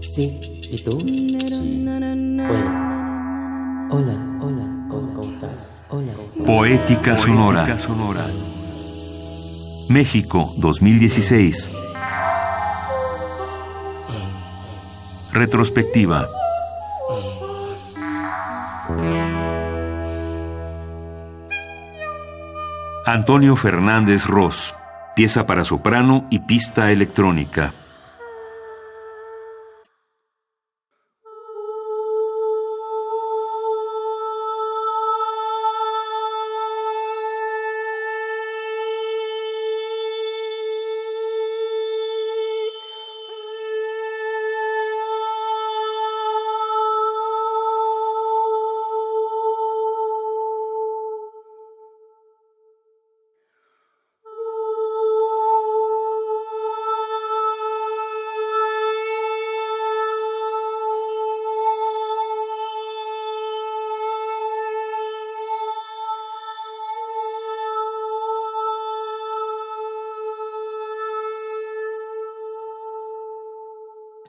Sí. ¿Y tú? Sí. Puedo. Hola, hola, ¿cómo estás? Hola. Poética Sonora. México 2016. Retrospectiva. Antonio Fernández Ross, pieza para soprano y pista electrónica.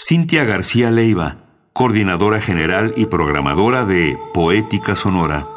Cintia García Leiva, coordinadora general y programadora de Poética Sonora.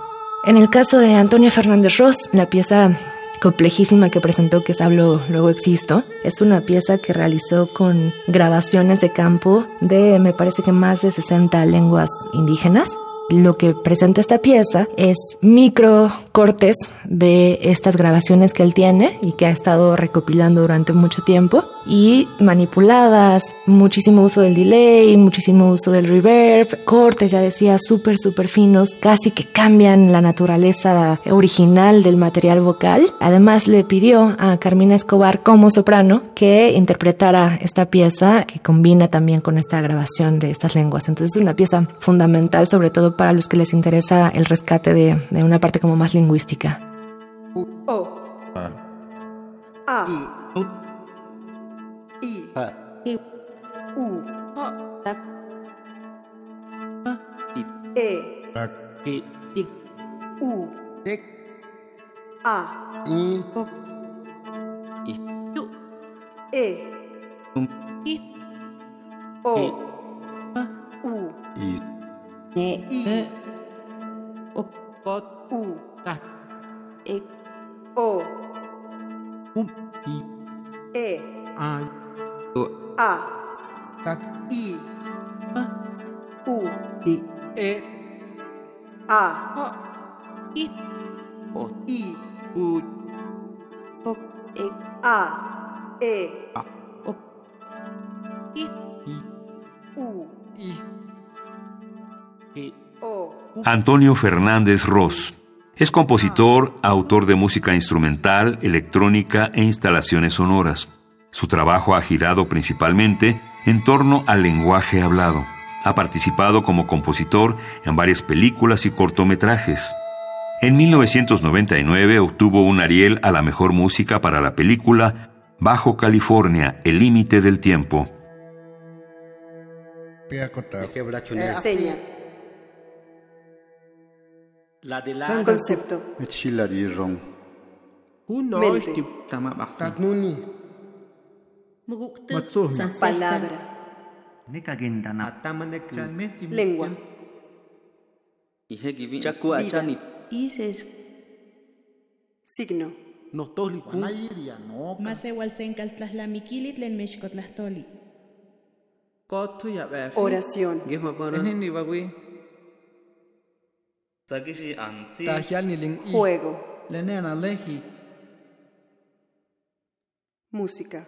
En el caso de Antonia Fernández Ross, la pieza complejísima que presentó que es Hablo Luego Existo. Es una pieza que realizó con grabaciones de campo de me parece que más de 60 lenguas indígenas lo que presenta esta pieza es micro cortes de estas grabaciones que él tiene y que ha estado recopilando durante mucho tiempo y manipuladas, muchísimo uso del delay, muchísimo uso del reverb, cortes, ya decía, súper, súper finos, casi que cambian la naturaleza original del material vocal. Además le pidió a Carmina Escobar como soprano que interpretara esta pieza que combina también con esta grabación de estas lenguas. Entonces es una pieza fundamental sobre todo para los que les interesa el rescate de, de una parte como más lingüística. O. A. A. I. I. U. E. U. A. E. O. U. I. Antonio Fernández Ross. Es compositor, autor de música instrumental, electrónica e instalaciones sonoras. Su trabajo ha girado principalmente en torno al lenguaje hablado. Ha participado como compositor en varias películas y cortometrajes. En 1999 obtuvo un Ariel a la mejor música para la película Bajo California, El límite del tiempo. Seña. Concepto. Mente. Palabra. Lengua. Vida. Ises. Signo. Masewalsencal tlen mechkotlastoli. Oración. Juego. Música.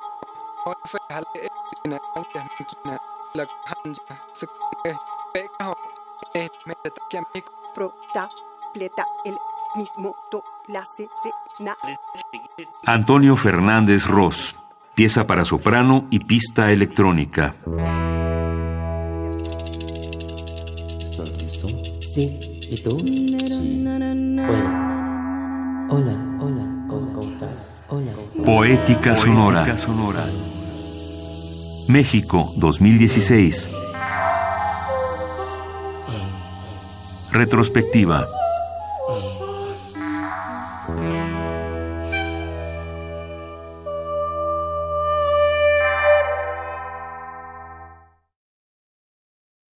tro. Protapleta el mismo do la se de na. Antonio Fernández Ross. Pieza para soprano y pista electrónica. Esto Sí. ¿Y tú? Sí. Bueno. Hola, hola, ¿cómo, cómo Poética Sonora. Poética Sonora. México 2016. Retrospectiva.